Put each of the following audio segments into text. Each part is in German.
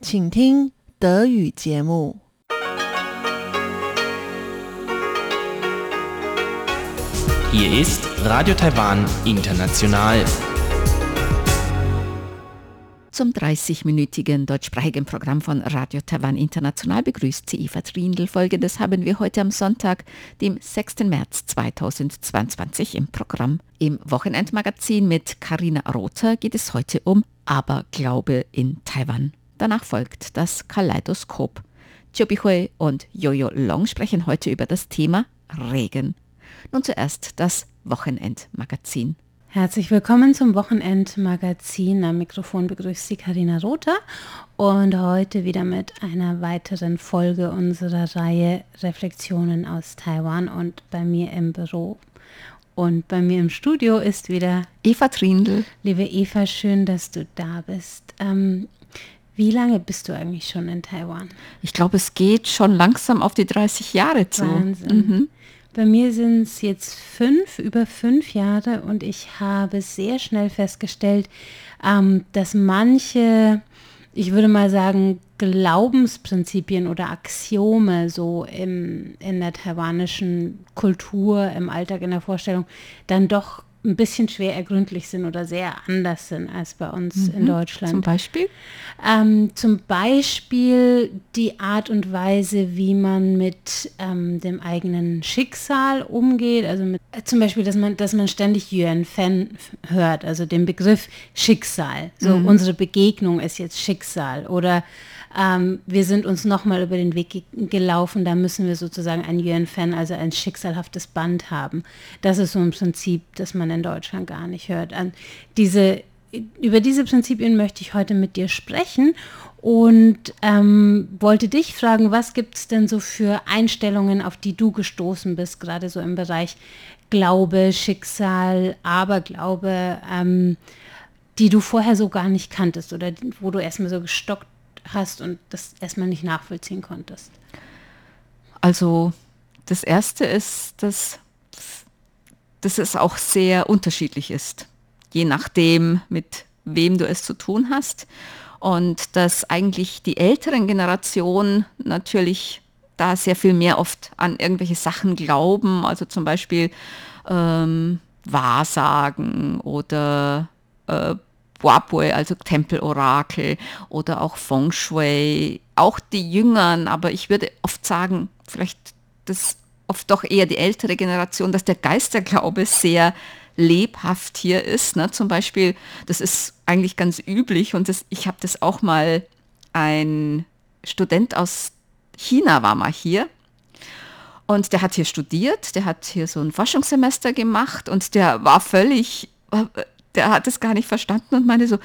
请听德语节目。 Hier ist Radio Taiwan International. Zum 30-minütigen deutschsprachigen Programm von Radio Taiwan International begrüßt sie Eva Trindl. Folgendes haben wir heute am Sonntag, dem 6. März 2022 im Programm. Im Wochenendmagazin mit Karina Rother geht es heute um Aberglaube in Taiwan. Danach folgt das Kaleidoskop. Chobi Hui und Jojo Long sprechen heute über das Thema Regen. Nun zuerst das Wochenendmagazin. Herzlich willkommen zum Wochenendmagazin. Am Mikrofon begrüßt Sie Karina Rother und heute wieder mit einer weiteren Folge unserer Reihe Reflexionen aus Taiwan und bei mir im Büro. Und bei mir im Studio ist wieder Eva Trindl. Liebe Eva, schön, dass du da bist. Ähm, wie lange bist du eigentlich schon in Taiwan? Ich glaube, es geht schon langsam auf die 30 Jahre zu. Wahnsinn. Mhm. Bei mir sind es jetzt fünf, über fünf Jahre und ich habe sehr schnell festgestellt, ähm, dass manche, ich würde mal sagen, Glaubensprinzipien oder Axiome so im, in der taiwanischen Kultur, im Alltag, in der Vorstellung, dann doch ein bisschen schwer ergründlich sind oder sehr anders sind als bei uns mhm. in Deutschland. Zum Beispiel? Ähm, zum Beispiel die Art und Weise, wie man mit ähm, dem eigenen Schicksal umgeht. Also mit, äh, zum Beispiel, dass man, dass man ständig Yuan Fan hört, also den Begriff Schicksal. So mhm. unsere Begegnung ist jetzt Schicksal oder ähm, wir sind uns nochmal über den Weg ge gelaufen, da müssen wir sozusagen ein Yuan-Fan, also ein schicksalhaftes Band haben. Das ist so ein Prinzip, das man in Deutschland gar nicht hört. An diese, über diese Prinzipien möchte ich heute mit dir sprechen und ähm, wollte dich fragen, was gibt es denn so für Einstellungen, auf die du gestoßen bist, gerade so im Bereich Glaube, Schicksal, Aberglaube, ähm, die du vorher so gar nicht kanntest oder wo du erstmal so gestockt hast und das erstmal nicht nachvollziehen konntest? Also das Erste ist, dass, dass es auch sehr unterschiedlich ist, je nachdem, mit wem du es zu tun hast. Und dass eigentlich die älteren Generationen natürlich da sehr viel mehr oft an irgendwelche Sachen glauben, also zum Beispiel ähm, Wahrsagen oder äh, Wapue, also Tempelorakel oder auch Feng Shui, auch die Jüngeren, aber ich würde oft sagen, vielleicht das oft doch eher die ältere Generation, dass der Geisterglaube sehr lebhaft hier ist. Ne? Zum Beispiel, das ist eigentlich ganz üblich und das, ich habe das auch mal, ein Student aus China war mal hier und der hat hier studiert, der hat hier so ein Forschungssemester gemacht und der war völlig der hat es gar nicht verstanden und meinte so,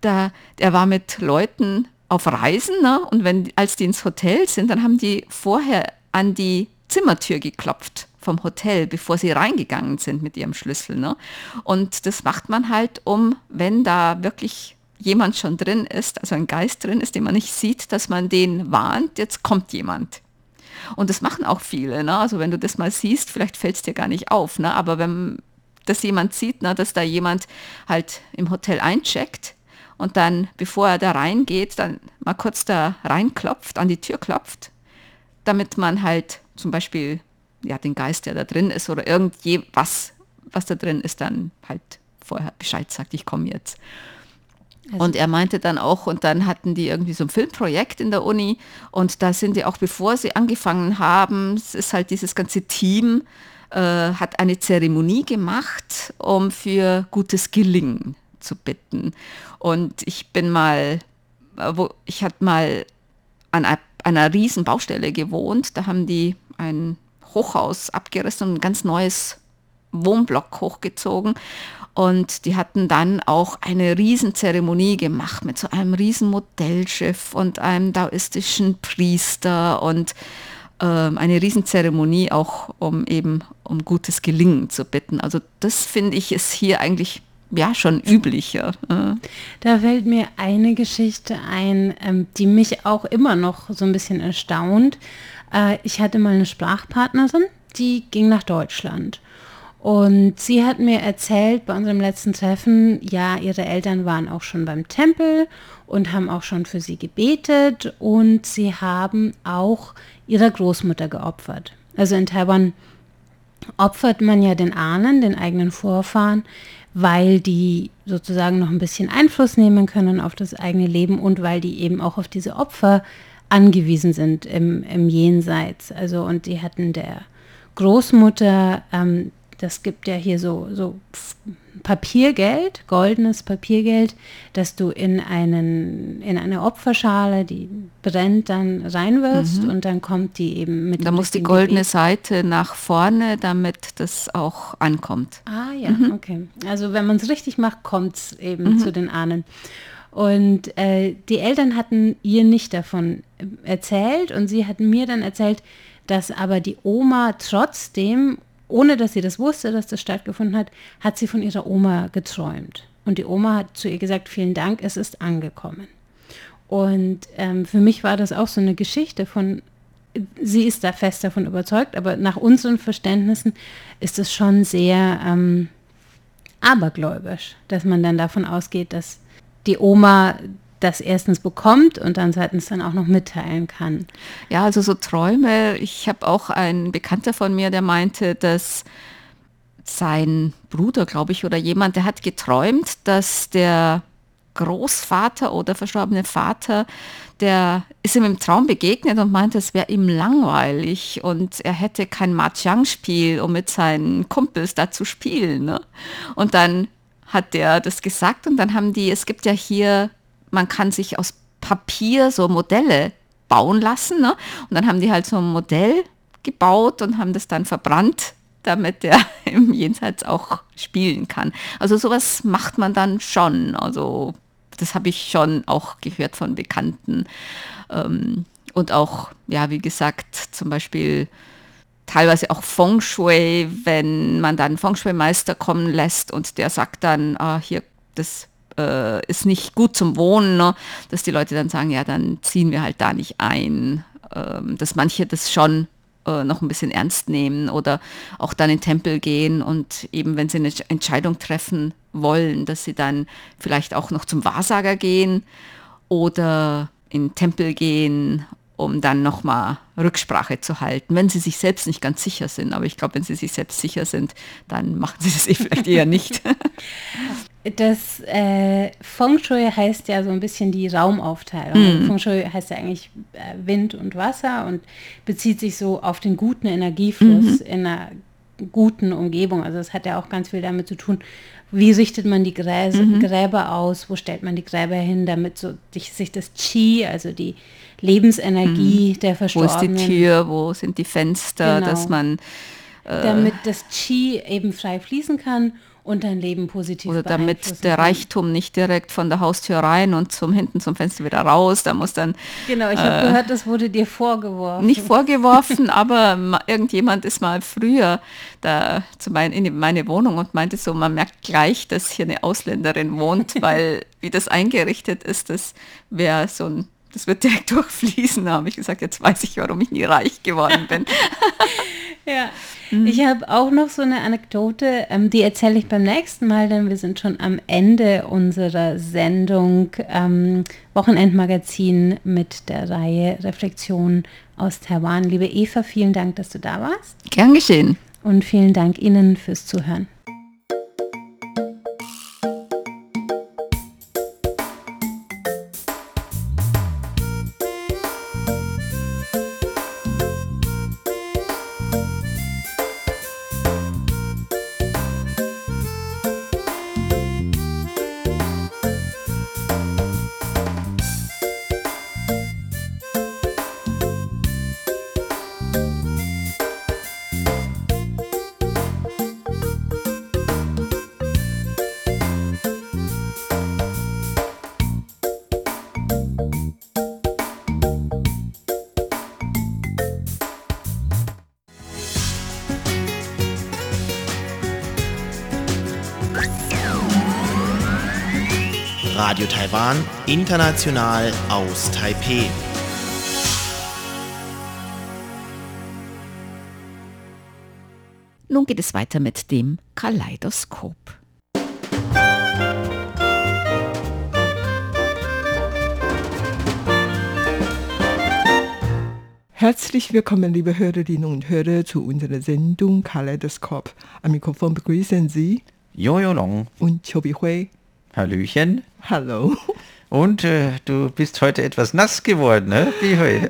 da, der war mit Leuten auf Reisen ne? und wenn, als die ins Hotel sind, dann haben die vorher an die Zimmertür geklopft vom Hotel, bevor sie reingegangen sind mit ihrem Schlüssel. Ne? Und das macht man halt, um, wenn da wirklich jemand schon drin ist, also ein Geist drin ist, den man nicht sieht, dass man den warnt, jetzt kommt jemand. Und das machen auch viele. Ne? Also wenn du das mal siehst, vielleicht fällt es dir gar nicht auf. Ne? Aber wenn, dass jemand sieht, ne, dass da jemand halt im Hotel eincheckt und dann, bevor er da reingeht, dann mal kurz da reinklopft, an die Tür klopft, damit man halt zum Beispiel ja, den Geist, der da drin ist oder irgendwas, was da drin ist, dann halt vorher Bescheid sagt, ich komme jetzt. Also und er meinte dann auch, und dann hatten die irgendwie so ein Filmprojekt in der Uni und da sind die auch, bevor sie angefangen haben, es ist halt dieses ganze Team, hat eine Zeremonie gemacht, um für gutes Gelingen zu bitten. Und ich bin mal, wo, ich hatte mal an einer, einer riesen Baustelle gewohnt, da haben die ein Hochhaus abgerissen und ein ganz neues Wohnblock hochgezogen. Und die hatten dann auch eine Riesenzeremonie gemacht mit so einem riesen Modellschiff und einem daoistischen Priester und eine Riesenzeremonie auch, um eben um gutes Gelingen zu bitten. Also das finde ich ist hier eigentlich ja schon üblicher. Da fällt mir eine Geschichte ein, ähm, die mich auch immer noch so ein bisschen erstaunt. Äh, ich hatte mal eine Sprachpartnerin, die ging nach Deutschland. Und sie hat mir erzählt bei unserem letzten Treffen, ja, ihre Eltern waren auch schon beim Tempel und haben auch schon für sie gebetet und sie haben auch ihrer Großmutter geopfert. Also in Taiwan opfert man ja den Ahnen, den eigenen Vorfahren, weil die sozusagen noch ein bisschen Einfluss nehmen können auf das eigene Leben und weil die eben auch auf diese Opfer angewiesen sind im, im Jenseits. Also und die hatten der Großmutter ähm, das gibt ja hier so, so Papiergeld, goldenes Papiergeld, das du in, einen, in eine Opferschale, die brennt, dann reinwirfst mhm. und dann kommt die eben mit. Da muss die goldene Gebet. Seite nach vorne, damit das auch ankommt. Ah ja, mhm. okay. Also wenn man es richtig macht, kommt es eben mhm. zu den Ahnen. Und äh, die Eltern hatten ihr nicht davon erzählt und sie hatten mir dann erzählt, dass aber die Oma trotzdem ohne dass sie das wusste, dass das stattgefunden hat, hat sie von ihrer Oma geträumt. Und die Oma hat zu ihr gesagt, vielen Dank, es ist angekommen. Und ähm, für mich war das auch so eine Geschichte von, sie ist da fest davon überzeugt, aber nach unseren Verständnissen ist es schon sehr ähm, abergläubisch, dass man dann davon ausgeht, dass die Oma das erstens bekommt und dann zweitens dann auch noch mitteilen kann. Ja, also so Träume. Ich habe auch einen Bekannter von mir, der meinte, dass sein Bruder, glaube ich, oder jemand, der hat geträumt, dass der Großvater oder verstorbene Vater, der ist ihm im Traum begegnet und meinte, es wäre ihm langweilig und er hätte kein Mahjong-Spiel, um mit seinen Kumpels da zu spielen. Ne? Und dann hat der das gesagt und dann haben die, es gibt ja hier man kann sich aus Papier so Modelle bauen lassen. Ne? Und dann haben die halt so ein Modell gebaut und haben das dann verbrannt, damit der im Jenseits auch spielen kann. Also sowas macht man dann schon. Also das habe ich schon auch gehört von Bekannten. Ähm, und auch, ja, wie gesagt, zum Beispiel teilweise auch Feng Shui, wenn man dann Feng Shui-Meister kommen lässt und der sagt dann, ah, hier, das äh, ist nicht gut zum Wohnen, ne? dass die Leute dann sagen, ja, dann ziehen wir halt da nicht ein. Ähm, dass manche das schon äh, noch ein bisschen ernst nehmen oder auch dann in Tempel gehen und eben, wenn sie eine Entscheidung treffen wollen, dass sie dann vielleicht auch noch zum Wahrsager gehen oder in Tempel gehen um dann nochmal Rücksprache zu halten, wenn sie sich selbst nicht ganz sicher sind. Aber ich glaube, wenn sie sich selbst sicher sind, dann machen sie das eh vielleicht eher nicht. Das äh, Feng Shui heißt ja so ein bisschen die Raumaufteilung. Mm. Feng Shui heißt ja eigentlich äh, Wind und Wasser und bezieht sich so auf den guten Energiefluss mm in einer guten Umgebung. Also es hat ja auch ganz viel damit zu tun, wie richtet man die Gräse, mm Gräber aus, wo stellt man die Gräber hin, damit so sich das Qi, also die Lebensenergie mhm. der Verstorbenen. Wo ist die Tür, wo sind die Fenster, genau. dass man... Äh, Damit das Qi eben frei fließen kann und dein Leben positiv Oder damit der Reichtum nicht direkt von der Haustür rein und zum hinten zum Fenster wieder raus. Da muss dann. Genau, ich habe äh, gehört, das wurde dir vorgeworfen. Nicht vorgeworfen, aber irgendjemand ist mal früher da zu mein, in meine Wohnung und meinte so, man merkt gleich, dass hier eine Ausländerin wohnt, weil wie das eingerichtet ist, das wäre so ein das wird direkt durchfließen, da habe ich gesagt, jetzt weiß ich, warum ich nie reich geworden bin. ja, mhm. ich habe auch noch so eine Anekdote, ähm, die erzähle ich beim nächsten Mal, denn wir sind schon am Ende unserer Sendung ähm, Wochenendmagazin mit der Reihe Reflexion aus Taiwan. Liebe Eva, vielen Dank, dass du da warst. Gern geschehen. Und vielen Dank Ihnen fürs Zuhören. Radio Taiwan, international aus Taipeh. Nun geht es weiter mit dem Kaleidoskop. Herzlich willkommen, liebe Hörerinnen und Hörer, zu unserer Sendung Kaleidoskop. Am Mikrofon begrüßen Sie Jojo Long, und Chobi Hui. Hallöchen. Hallo. Und äh, du bist heute etwas nass geworden, ne? Wie heute?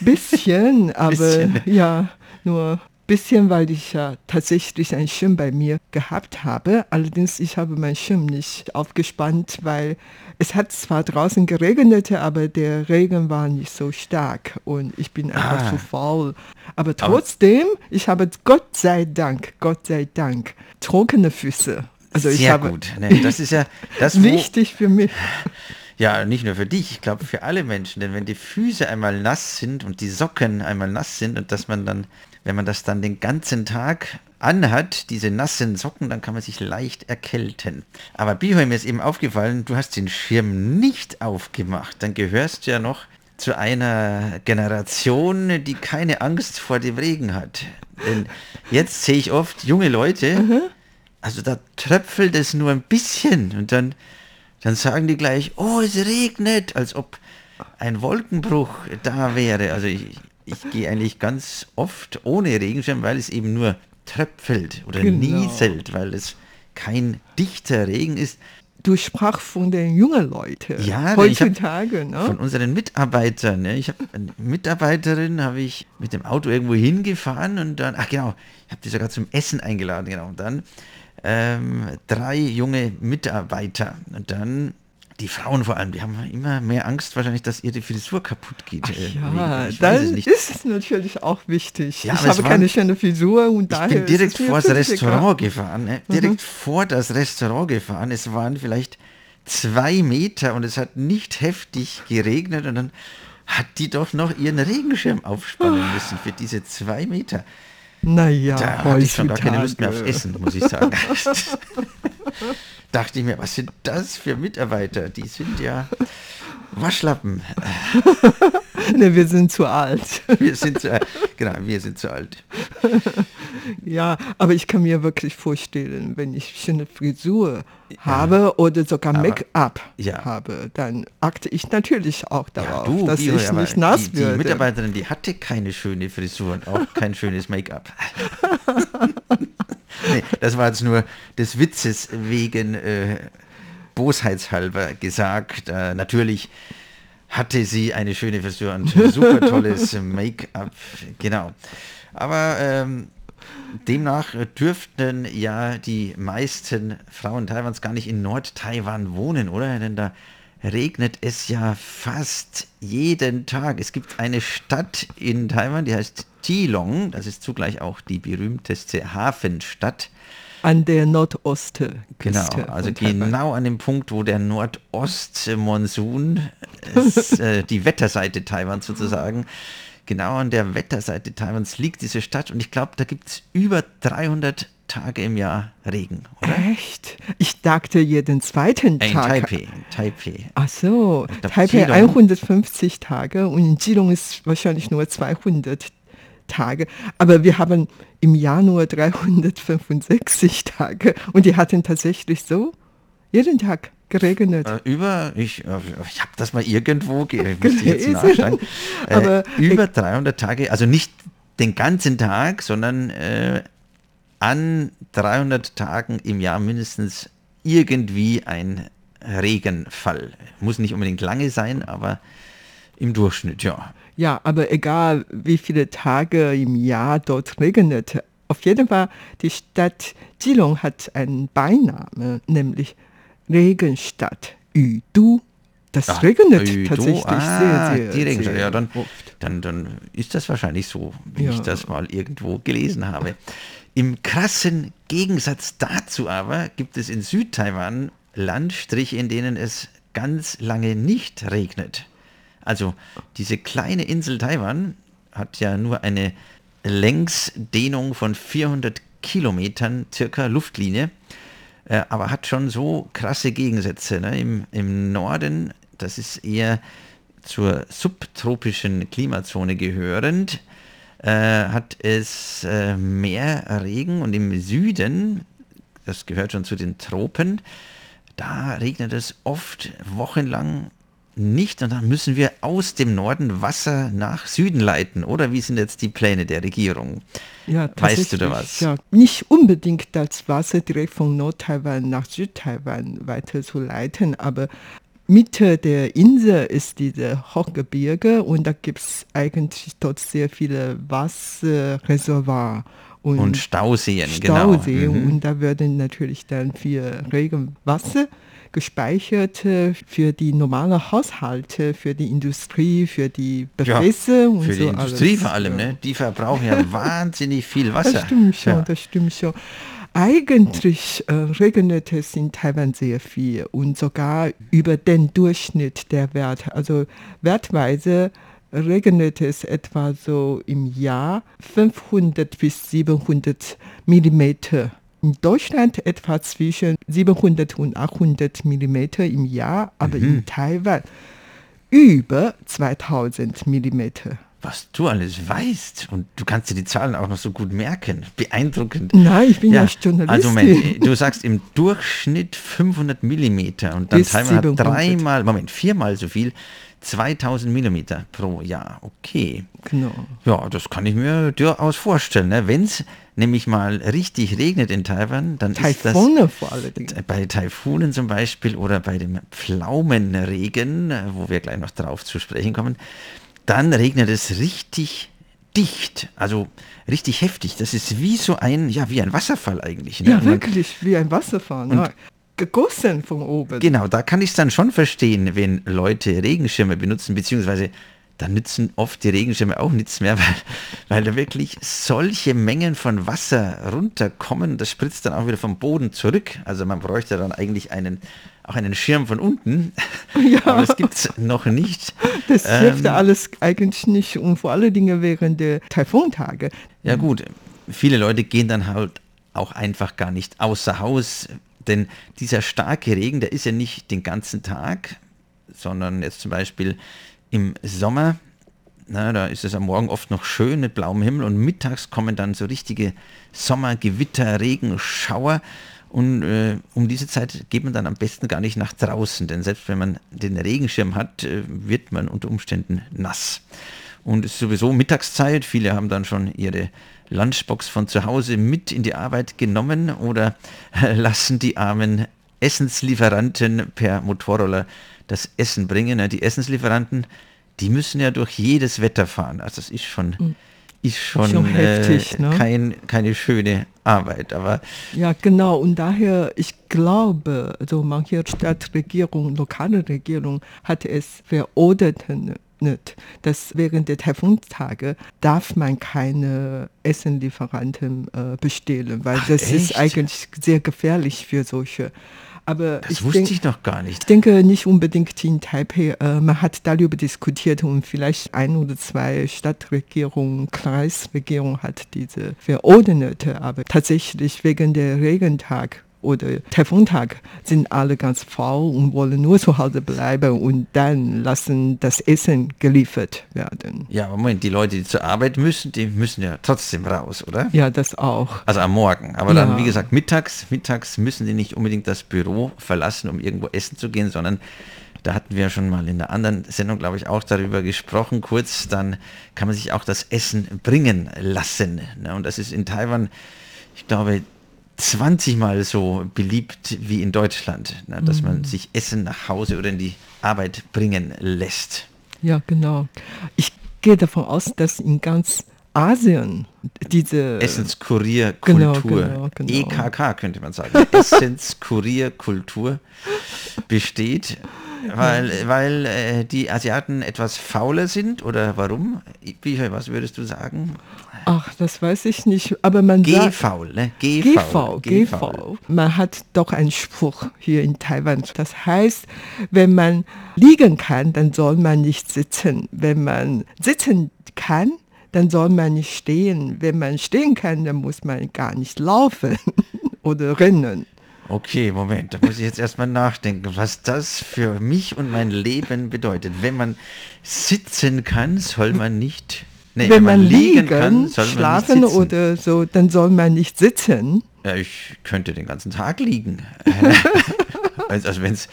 Bisschen, aber Bisschen. ja, nur bisschen, weil ich ja tatsächlich einen Schirm bei mir gehabt habe. Allerdings, ich habe meinen Schirm nicht aufgespannt, weil es hat zwar draußen geregnet, aber der Regen war nicht so stark und ich bin einfach Ah. zu faul. Aber trotzdem, ich habe Gott sei Dank, Gott sei Dank, trockene Füße. Also ich Sehr gut. Ne? Das ist ja das, wichtig für mich. ja nicht nur für dich, ich glaube für alle Menschen, denn wenn die Füße einmal nass sind und die Socken einmal nass sind und dass man dann, wenn man das dann den ganzen Tag anhat, diese nassen Socken, dann kann man sich leicht erkälten. Aber Bihoy, mir ist eben aufgefallen, du hast den Schirm nicht aufgemacht. Dann gehörst du ja noch zu einer Generation, die keine Angst vor dem Regen hat. Denn jetzt sehe ich oft junge Leute, also da tröpfelt es nur ein bisschen und dann, dann sagen die gleich, oh, es regnet, als ob ein Wolkenbruch da wäre. Also ich, ich gehe eigentlich ganz oft ohne Regenschirm, weil es eben nur tröpfelt oder Genau. nieselt, weil es kein dichter Regen ist. Du sprach von den jungen Leuten Ja, heutzutage. Ne? Von unseren Mitarbeitern. Ne? Ich habe eine Mitarbeiterin, habe ich mit dem Auto irgendwo hingefahren und dann, ach genau, ich habe die sogar zum Essen eingeladen, genau. Und dann ähm, drei junge Mitarbeiter. Und dann die Frauen vor allem, die haben immer mehr Angst wahrscheinlich, dass ihre Frisur kaputt geht. Äh, Ja, ich es dann ist es natürlich auch wichtig. Ja, ich habe war- keine schöne Frisur und Ich daher bin direkt vor das Restaurant gefahren, ne? Mhm. direkt vor das Restaurant gefahren. Es waren vielleicht zwei Meter und es hat nicht heftig geregnet und dann hat die doch noch ihren Regenschirm aufspannen Ah. müssen für diese zwei Meter. Naja, Da hatte ich schon gar keine Lust mehr heutzutage. Essen, muss ich sagen. Dachte ich mir, was sind das für Mitarbeiter? Die sind ja Waschlappen. Ne, wir sind zu alt. Wir sind zu, genau, wir sind zu alt. Ja, aber ich kann mir wirklich vorstellen, wenn ich schöne Frisur habe oder sogar Make-up ja. habe, dann achte ich natürlich auch darauf, dass Bio, ich nicht nass die, die werde. Mitarbeiterin, die hatte keine schöne Frisur und auch kein schönes Make-up. nee, das war jetzt nur des Witzes wegen äh, bosheitshalber gesagt. Äh, natürlich hatte sie eine schöne Frisur und super tolles Make-up. Genau. Aber ähm, demnach dürften ja die meisten Frauen Taiwans gar nicht in Nord-Taiwan wohnen, oder? Denn da regnet es ja fast jeden Tag. Es gibt eine Stadt in Taiwan, die heißt Keelong. Das ist zugleich auch die berühmteste Hafenstadt. An der Nordoste. Genau, also genau an dem Punkt, wo der Nordostmonsun, äh, die Wetterseite Taiwans sozusagen, genau an der Wetterseite Taiwans liegt diese Stadt und ich glaube, da gibt es über 300 Tage im Jahr Regen, oder? Echt? Ich dachte jeden zweiten Äh, in Tag. Taipei, in Taipei. Ach so, Taipei Keelung- 150 Tage und in Geelong ist wahrscheinlich nur 200 Tage. Aber wir haben im Januar 365 Tage und die hatten tatsächlich so jeden Tag geregnet. Äh, über, ich, äh, ich habe das mal irgendwo Gelesen. Äh, Aber über 300 Tage, also nicht den ganzen Tag, sondern äh, an 300 Tagen im Jahr mindestens irgendwie ein Regenfall. Muss nicht unbedingt lange sein, aber im Durchschnitt, ja. Ja, aber egal wie viele Tage im Jahr dort regnet, auf jeden Fall die Stadt Geelong hat einen Beinamen, nämlich Regenstadt Yudu. Das Ah, regnet Ödo, tatsächlich ah, sehr, sehr, sehr Ja, dann, oft. dann, dann ist das wahrscheinlich so, wie Ja. ich das mal irgendwo gelesen habe. Im krassen Gegensatz dazu aber gibt es in Südtaiwan Landstriche, in denen es ganz lange nicht regnet. Also diese kleine Insel Taiwan hat ja nur eine Längsdehnung von 400 Kilometern circa Luftlinie, äh, aber hat schon so krasse Gegensätze. Ne? Im, Im Norden, das ist eher zur subtropischen Klimazone gehörend, äh, hat es äh, mehr Regen und im Süden, das gehört schon zu den Tropen, da regnet es oft wochenlang nicht und dann müssen wir aus dem Norden Wasser nach Süden leiten. Oder wie sind jetzt die Pläne der Regierung? Ja, weißt du da was? Ja, nicht unbedingt das Wasser direkt von Nord-Taiwan nach Süd-Taiwan weiterzuleiten, aber Mitte der Insel ist diese Hochgebirge und da gibt es eigentlich dort sehr viele Wasserreservoir. Und, und Stauseen, Stauseen genau. Mhm. Und da werden natürlich dann viel Regenwasser gespeichert für die normalen Haushalte, für die Industrie, für die Befäße ja, und für so die Industrie alles. vor allem, ne? Die verbrauchen ja wahnsinnig viel Wasser. Das stimmt schon, ja. das stimmt schon. Eigentlich äh, regnet es in Taiwan sehr viel und sogar über den Durchschnitt der Werte. Also wertweise regnet es etwa so im Jahr 500 bis 700 Millimeter. In Deutschland etwa zwischen 700 und 800 Millimeter im Jahr, aber Mhm. in Taiwan über 2000 Millimeter. Was du alles weißt und du kannst dir die Zahlen auch noch so gut merken. Beeindruckend. Nein, ich bin ja, Journalistin. Also Moment, du sagst im Durchschnitt 500 Millimeter und dann Bis Taiwan hat 700. dreimal, Moment, viermal so viel, 2000 Millimeter pro Jahr. Okay. Genau. Ja, das kann ich mir durchaus vorstellen. Ne? Wenn es nämlich mal richtig regnet in Taiwan, dann ist das Taifune vor bei Taifunen zum Beispiel oder bei dem Pflaumenregen, wo wir gleich noch drauf zu sprechen kommen, dann regnet es richtig dicht, also richtig heftig. Das ist wie so ein, ja, wie ein Wasserfall eigentlich. Ne? Ja, Und wirklich, wie ein Wasserfall. Ne? Gegossen von oben. Genau, da kann ich es dann schon verstehen, wenn Leute Regenschirme benutzen, beziehungsweise da nützen oft die Regenschirme auch nichts mehr, weil, weil da wirklich solche Mengen von Wasser runterkommen. Das spritzt dann auch wieder vom Boden zurück. Also man bräuchte dann eigentlich einen, auch einen Schirm von unten. Ja. Aber das gibt es noch nicht. das hilft Ähm, ja alles eigentlich nicht und vor allen Dingen während der Taifuntage. Ja gut, viele Leute gehen dann halt auch einfach gar nicht außer Haus, denn dieser starke Regen, der ist ja nicht den ganzen Tag, sondern jetzt zum Beispiel im Sommer, na, da ist es am Morgen oft noch schön mit blauem Himmel und mittags kommen dann so richtige Sommergewitter, Regenschauer und äh, um diese Zeit geht man dann am besten gar nicht nach draußen, denn selbst wenn man den Regenschirm hat, äh, wird man unter Umständen nass. Und es ist sowieso Mittagszeit. Viele haben dann schon ihre Lunchbox von zu Hause mit in die Arbeit genommen oder lassen die armen Essenslieferanten per Motorroller das Essen bringen. Die Essenslieferanten, die müssen ja durch jedes Wetter fahren. Also das ist schon, ist schon, Schon heftig, äh, ne? kein, keine schöne Arbeit. Aber Ja, genau. Und daher, ich glaube, also manche Stadtregierung, lokale Regierung hat es verordnet, dass während der Taifuntage darf man keine Essenlieferanten äh, bestellen, weil Ach, das ist echt? eigentlich sehr gefährlich für solche. Aber das ich wusste denk- ich noch gar Ich nicht. denke nicht unbedingt in Taipei. Äh, man hat darüber diskutiert und vielleicht ein oder zwei Stadtregierungen, Kreisregierung hat diese verordnete. Aber tatsächlich wegen der Regentag oder Taifuntag sind alle ganz faul und wollen nur zu Hause bleiben und dann lassen das Essen geliefert werden. Ja, aber Moment, die Leute, die zur Arbeit müssen, die müssen ja trotzdem raus, oder? Ja, das auch. Also am Morgen. Aber dann, Ja. wie gesagt, mittags, mittags müssen die nicht unbedingt das Büro verlassen, um irgendwo essen zu gehen, sondern da hatten wir schon mal in der anderen Sendung, glaube ich, auch darüber gesprochen, kurz, dann kann man sich auch das Essen bringen lassen. Ne? Und das ist in Taiwan, ich glaube, 20 Mal so beliebt wie in Deutschland, ne? dass man sich Essen nach Hause oder in die Arbeit bringen lässt. Ja, genau. Ich gehe davon aus, dass in ganz Asien diese Essenskurierkultur, Genau, genau, genau. EKK könnte man sagen, Essenskurierkultur besteht, weil, weil äh, die Asiaten etwas fauler sind oder warum? Bücher, was würdest du sagen? Ach, das weiß ich nicht, aber man sagt Gehfaul, ne? GV, GV. Man hat doch einen Spruch hier in Taiwan. Das heißt, wenn man liegen kann, dann soll man nicht sitzen. Wenn man sitzen kann, dann soll man nicht stehen. Wenn man stehen kann, dann muss man gar nicht laufen oder rennen. Okay, Moment, da muss ich jetzt erstmal nachdenken, was das für mich und mein Leben bedeutet. Wenn man sitzen kann, soll man nicht Nee, wenn man liegen, kann, man schlafen sitzen. oder so, dann soll man nicht sitzen. Ja, ich könnte den ganzen Tag liegen. also also wenn es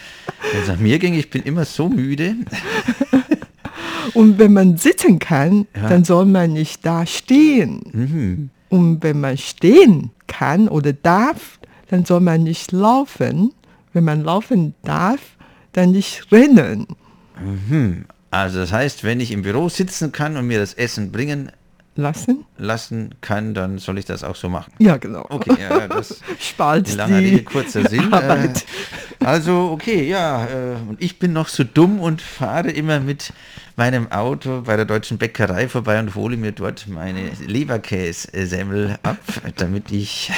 nach mir ging, ich bin immer so müde. Und wenn man sitzen kann, Ja. dann soll man nicht da stehen. Mhm. Und wenn man stehen kann oder darf, dann soll man nicht laufen. Wenn man laufen darf, dann nicht rennen. Also das heißt, wenn ich im Büro sitzen kann und mir das Essen bringen Lassen? lassen kann, dann soll ich das auch so machen. Ja, genau. Okay, ja, das Spart langer Rede, die kurzer Sinn. Äh, Arbeit. also, okay, ja, äh, und ich bin noch so dumm und fahre immer mit meinem Auto bei der deutschen Bäckerei vorbei und hole mir dort meine Leberkässemmel ab, damit ich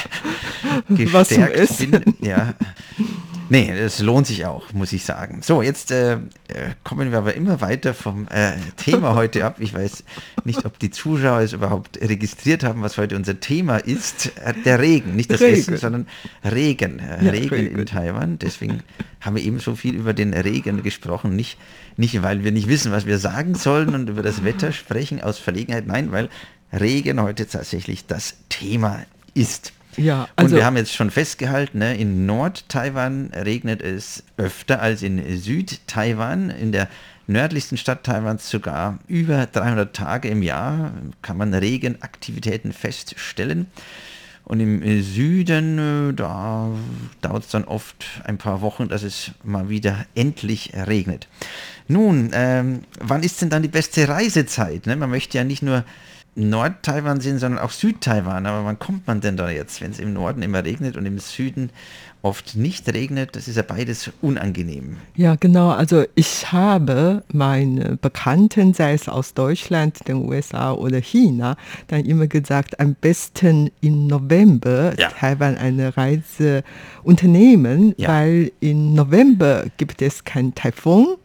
gestärkt Essen. bin. Ja. Nee, es lohnt sich auch, muss ich sagen. So, jetzt äh, äh, kommen wir aber immer weiter vom äh, Thema heute ab. Ich weiß nicht, ob die Zuschauer es überhaupt registriert haben, was heute unser Thema ist. Äh, der Regen, nicht das Regen. Essen, sondern Regen. Äh, Ja, Regen, in Regen. Taiwan. Deswegen haben wir eben so viel über den Regen gesprochen. Nicht, nicht, weil wir nicht wissen, was wir sagen sollen und über das Wetter sprechen aus Verlegenheit. Nein, weil Regen heute tatsächlich das Thema ist. Ja, und also wir haben jetzt schon festgehalten, ne, in Nord-Taiwan regnet es öfter als in Süd-Taiwan. In der nördlichsten Stadt Taiwans sogar über 300 Tage im Jahr kann man Regenaktivitäten feststellen. Und im Süden, äh, da dauert es dann oft ein paar Wochen, dass es mal wieder endlich regnet. Nun, ähm, wann ist denn dann die beste Reisezeit? Ne? Man möchte ja nicht nur Nord-Taiwan sehen, sondern auch Süd-Taiwan. Aber wann kommt man denn da jetzt, wenn es im Norden immer regnet und im Süden oft nicht regnet? Das ist ja beides unangenehm. Ja, genau. Also ich habe meine Bekannten, sei es aus Deutschland, den USA oder China, dann immer gesagt, am besten im November Ja. Taiwan eine Reise unternehmen, Ja. weil im November gibt es kein Taifun.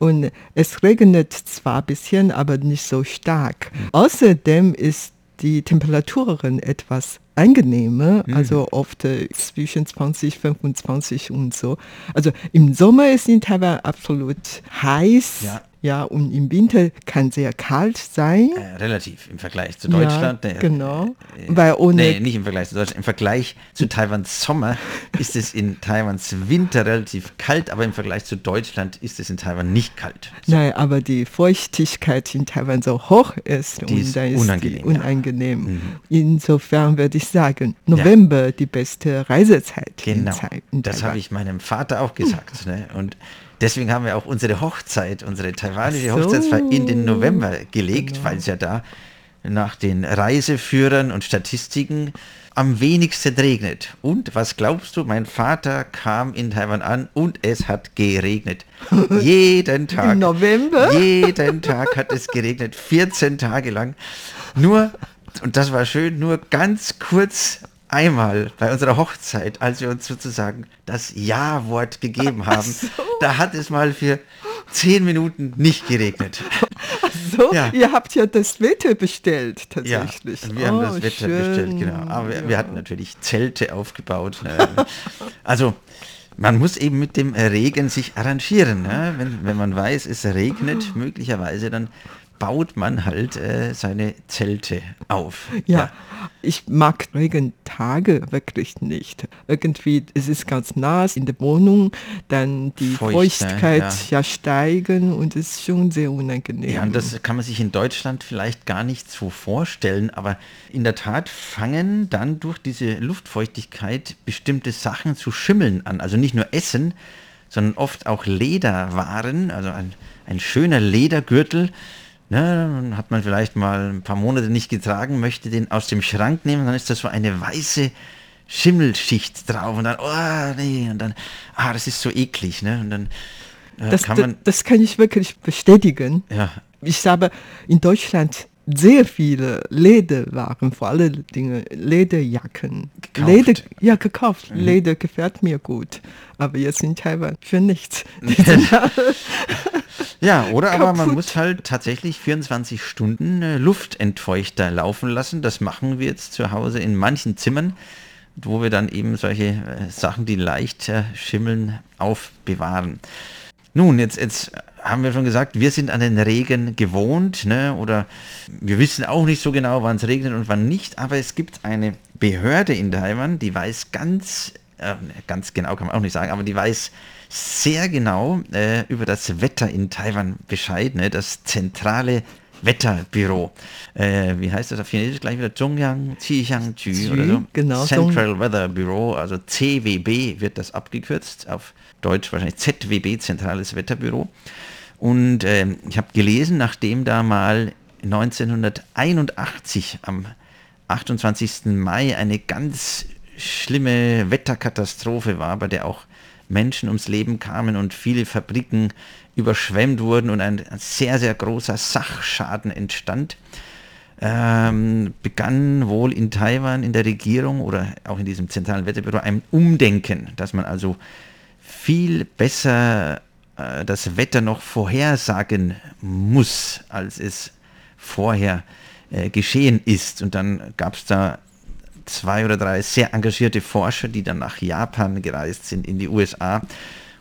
Und es regnet zwar ein bisschen, aber nicht so stark. Außerdem ist die Temperaturen etwas angenehmer, also oft äh, zwischen 20, 25 und so. Also im Sommer ist in Taiwan absolut heiß, Ja. Ja, und im Winter kann sehr kalt sein. Äh, relativ im Vergleich zu Deutschland. Ja, genau. Äh, Weil ohne- nee, nicht im Vergleich zu Deutschland. Im Vergleich zu Taiwans Sommer ist es in Taiwans Winter relativ kalt, aber im Vergleich zu Deutschland ist es in Taiwan nicht kalt. Nein, aber die Feuchtigkeit in Taiwan so hoch ist Die und ist da ist unangenehm, die ja. unangenehm. Insofern würde ich sagen, November die beste Reisezeit Genau, das habe ich meinem Vater auch gesagt. Ne? Und deswegen haben wir auch unsere Hochzeit, unsere taiwanische so. Hochzeitsfeier in den November gelegt, Genau. weil es ja da nach den Reiseführern und Statistiken am wenigsten regnet. Und was glaubst du, mein Vater kam in Taiwan an und es hat geregnet. Jeden Tag. Im November? Jeden Tag hat es geregnet, 14 Tage lang. Nur, und das war schön, nur ganz kurz einmal bei unserer Hochzeit, als wir uns sozusagen das Ja-Wort gegeben haben, da hat es mal für 10 Minuten nicht geregnet. So, Ja. ihr habt ja das Wetter bestellt Ja, tatsächlich. wir haben Oh, das Wetter schön. bestellt, genau. Aber wir, Ja. wir hatten natürlich Zelte aufgebaut. Ne? Also man muss eben mit dem Regen sich arrangieren. Ne? Wenn, wenn man weiß, es regnet möglicherweise, dann baut man halt äh, seine Zelte auf. Ja, ich mag Regentage wirklich nicht. Irgendwie, es ist ganz nass in der Wohnung, dann die Feucht, ne? Feuchtigkeit Ja. ja. steigen und es ist schon sehr unangenehm. Ja, und das kann man sich in Deutschland vielleicht gar nicht so vorstellen, aber in der Tat fangen dann durch diese Luftfeuchtigkeit bestimmte Sachen zu schimmeln an. Also nicht nur Essen, sondern oft auch Lederwaren, also ein, ein schöner Ledergürtel. Ne, dann hat man vielleicht mal ein paar Monate nicht getragen, möchte den aus dem Schrank nehmen, dann ist da so eine weiße Schimmelschicht drauf und dann, oh nee, und dann, ah, das ist so eklig, ne? Und dann äh, das, kann das, man, das kann ich wirklich bestätigen. ja, Ich habe in Deutschland sehr viele Lederwaren, vor allen Dingen Lederjacken. Gekauft. Leder, ja, gekauft. Mhm. Leder gefällt mir gut. Aber jetzt in Taiwan für nichts. Ja, oder aber man muss halt tatsächlich 24 Stunden äh, Luftentfeuchter laufen lassen. Das machen wir jetzt zu Hause in manchen Zimmern, wo wir dann eben solche äh, Sachen, die leicht äh, schimmeln, aufbewahren. Nun, jetzt, jetzt haben wir schon gesagt, wir sind an den Regen gewohnt, ne? oder wir wissen auch nicht so genau, wann es regnet und wann nicht, aber es gibt eine Behörde in Taiwan, die weiß ganz, äh, ganz genau kann man auch nicht sagen, aber die weiß sehr genau äh, über das Wetter in Taiwan Bescheid, ne? das zentrale Wetterbüro. Äh, wie heißt das auf Chinesisch gleich wieder? Zhongyang Qixiangjü oder so. Genau, Central Weather Bureau, also CWB wird das abgekürzt, auf Deutsch wahrscheinlich ZWB, Zentrales Wetterbüro. Und äh, ich habe gelesen, nachdem da mal 1981 am 28. Mai eine ganz schlimme Wetterkatastrophe war, bei der auch Menschen ums Leben kamen und viele Fabriken überschwemmt wurden und ein sehr, sehr großer Sachschaden entstand, ähm, begann wohl in Taiwan in der Regierung oder auch in diesem zentralen Wetterbüro ein Umdenken, dass man also viel besser äh, das Wetter noch vorhersagen muss, als es vorher äh, geschehen ist. Und dann gab es da zwei oder drei sehr engagierte Forscher, die dann nach Japan gereist sind, in die USA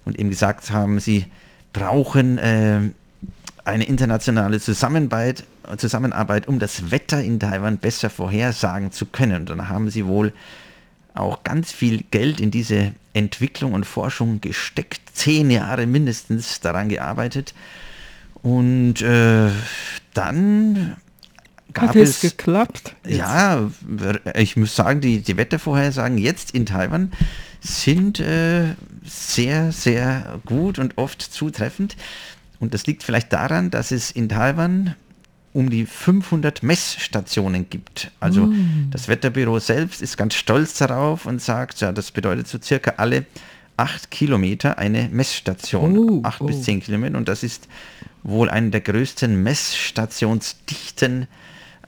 und eben gesagt haben, sie brauchen äh, eine internationale Zusammenarbeit, Zusammenarbeit, um das Wetter in Taiwan besser vorhersagen zu können. Und dann haben sie wohl auch ganz viel Geld in diese Entwicklung und Forschung gesteckt, zehn Jahre mindestens daran gearbeitet. Und äh, dann gab Hat es, es geklappt? Jetzt? Ja, ich muss sagen, die, die Wettervorhersagen jetzt in Taiwan sind äh, sehr, sehr gut und oft zutreffend. Und das liegt vielleicht daran, dass es in Taiwan um die 500 Messstationen gibt. Also mm. das Wetterbüro selbst ist ganz stolz darauf und sagt, ja, das bedeutet so circa alle acht Kilometer eine Messstation. Oh, acht oh. bis zehn Kilometer. Und das ist wohl eine der größten Messstationsdichten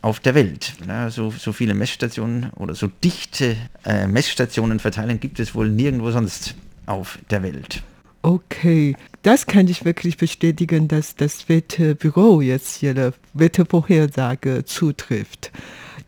auf der Welt. Ja, so, so viele Messstationen oder so dichte äh, Messstationen verteilen gibt es wohl nirgendwo sonst auf der Welt. Okay, das kann ich wirklich bestätigen, dass das Wetterbüro jetzt ihre Wettervorhersage zutrifft.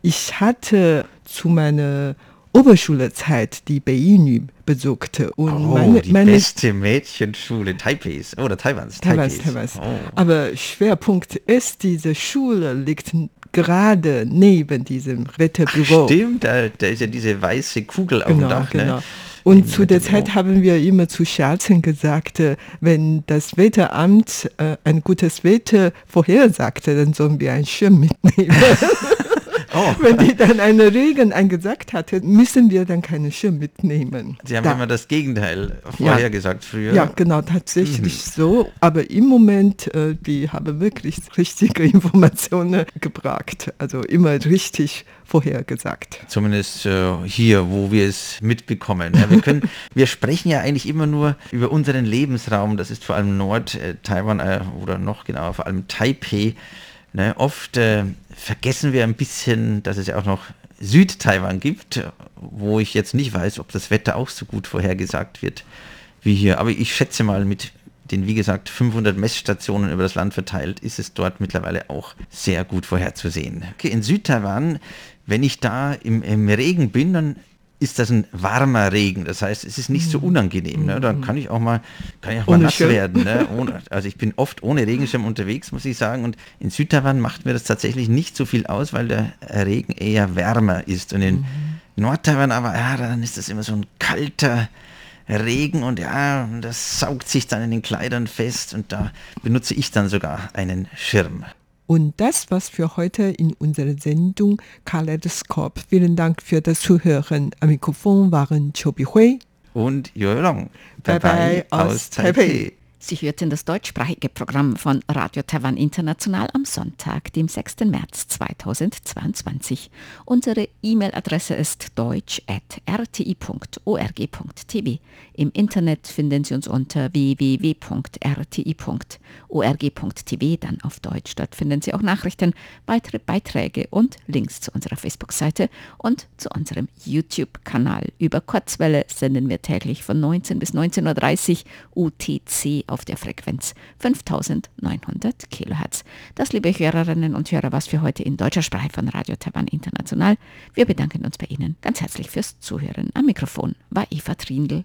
Ich hatte zu meiner Oberschulezeit die Beinu besuchte. Und oh, meine, die meine beste Mädchenschule Taipehs oder Taiwans. Taiwans, Taiwans. Oh. Aber Schwerpunkt ist, diese Schule liegt gerade neben diesem Wetterbüro. Ach, stimmt, da, da, ist ja diese weiße Kugel auf genau, dem Dach. Ne? Genau. Ne? Und zu der Zeit haben wir immer zu Scherzen gesagt, äh, wenn das Wetteramt äh, ein gutes Wetter vorhersagte, dann sollen wir einen Schirm mitnehmen. Oh. Wenn die dann einen Regen angesagt hatte, müssen wir dann keinen Schirm mitnehmen. Sie haben da. immer das Gegenteil vorhergesagt ja. früher. Ja, genau, tatsächlich mhm. so. Aber im Moment, äh, die haben wirklich richtige Informationen gebracht. Also immer richtig vorhergesagt. Zumindest äh, hier, wo wir es mitbekommen. Ja, wir, können, wir sprechen ja eigentlich immer nur über unseren Lebensraum. Das ist vor allem Nord-Taiwan äh, oder noch genauer, vor allem Taipei. Ne, oft äh, vergessen wir ein bisschen, dass es ja auch noch Süd-Taiwan gibt, wo ich jetzt nicht weiß, ob das Wetter auch so gut vorhergesagt wird wie hier. Aber ich schätze mal, mit den, wie gesagt, 500 Messstationen über das Land verteilt, ist es dort mittlerweile auch sehr gut vorherzusehen. Okay, in Süd-Taiwan, wenn ich da im, im Regen bin, dann ist das ein warmer Regen. Das heißt, es ist nicht so mhm. unangenehm. Ne? Dann mhm. kann ich auch mal, kann ich auch mal nass Schirm. werden. Ne? Ohne, also ich bin oft ohne Regenschirm unterwegs, muss ich sagen. Und in Südtaiwan macht mir das tatsächlich nicht so viel aus, weil der Regen eher wärmer ist. Und in mhm. Nordtaiwan aber, ja, dann ist das immer so ein kalter Regen und ja, das saugt sich dann in den Kleidern fest und da benutze ich dann sogar einen Schirm. Und das war's für heute in unserer Sendung Kaleidoskop. Vielen Dank für das Zuhören. Am Mikrofon waren Chobi Hui und Long. Bye bye, bye aus Taipei. Taipei. Sie hörten das deutschsprachige Programm von Radio Taiwan International am Sonntag, dem 6. März 2022. Unsere E-Mail-Adresse ist deutsch.rti.org.tv. Im Internet finden Sie uns unter www.rti.org.tv, dann auf Deutsch. Dort finden Sie auch Nachrichten, weitere Beiträge und Links zu unserer Facebook-Seite und zu unserem YouTube-Kanal. Über Kurzwelle senden wir täglich von 19 bis 19.30 Uhr UTC auf der Frequenz 5900 Kilohertz. Das, liebe Hörerinnen und Hörer, was für heute in deutscher Sprache von Radio Taiwan International. Wir bedanken uns bei Ihnen ganz herzlich fürs Zuhören. Am Mikrofon war Eva Trindl.